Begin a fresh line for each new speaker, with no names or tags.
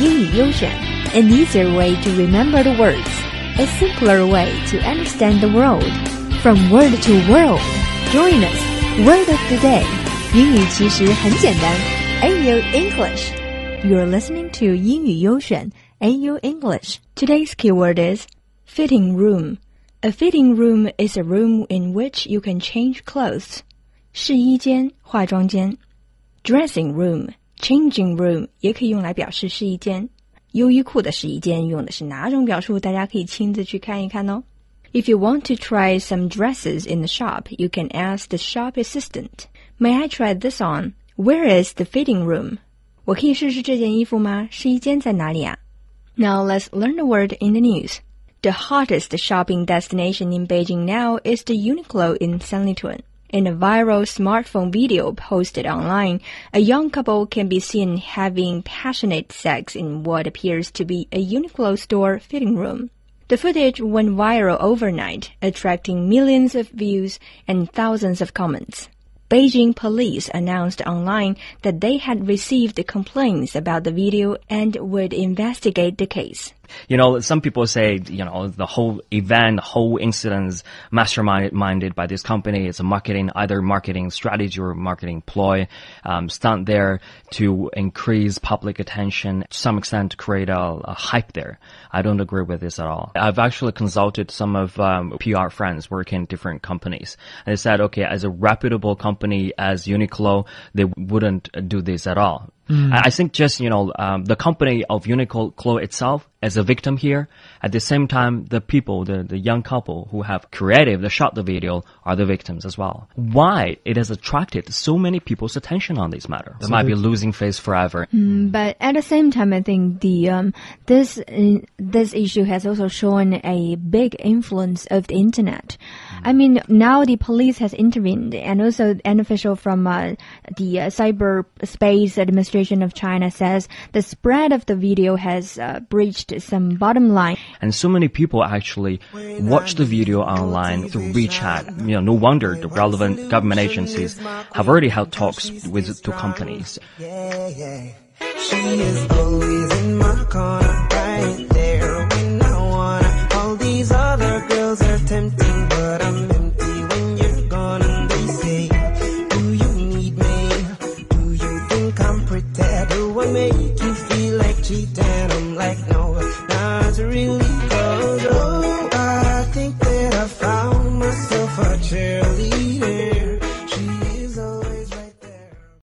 英语优选，an easier way to remember the words, a simpler way to understand the world. From word to world, join us. Word of the day，英语其实很简单。AU English. You're listening to 英语优选 AU English. Today's keyword is fitting room. A fitting room is a room in which you can change clothes. 试衣间、化妆间。Dressing room Changing room 也可以用来表示试衣间。优衣库的试衣间用的是哪种表述？大家可以亲自去看一看哦。If you want to try some dresses in the shop, you can ask the shop assistant, "May I try this on? Where is the fitting room?" 我可以试试这件衣服吗？试衣间在哪里啊？Now let's learn the word in the news. The hottest shopping destination in Beijing now is the Uniqlo in Sanlitun. In a viral smartphone video posted online, a young couple can be seen having passionate sex in what appears to be a Uniqlo store fitting room. The footage went viral overnight, attracting millions of views and thousands of comments. Beijing police announced online that they had received complaints about the video and would investigate the case.
You know, some people say, you know, the whole event, the whole incident is masterminded by this company. It's a marketing, either marketing strategy or marketing ploy, um, stunt there to increase public attention, to some extent to create a, a, hype there. I don't agree with this at all. I've actually consulted some of um, PR friends working in different companies. And they said, okay, as a reputable company as Uniqlo, they wouldn't do this at all. Mm. I think just, you know, um, the company of Uniqlo itself as a victim here. At the same time, the people, the, the young couple who have created the shot the video are the victims as well. Why it has attracted so many people's attention on this matter? They might be losing face forever.
Mm, but at the same time, I think the um, this uh, this issue has also shown a big influence of the internet. I mean, now the police has intervened, and also an official from uh, the uh, Cyberspace Administration of China says the spread of the video has uh, breached some bottom line.
And so many people actually watch the video online through WeChat. You know, no wonder the relevant government agencies have already held talks with two companies. Yeah, yeah. what make you feel like cheating? I'm like, no, not really. Cause, oh, I think that I found myself a chill.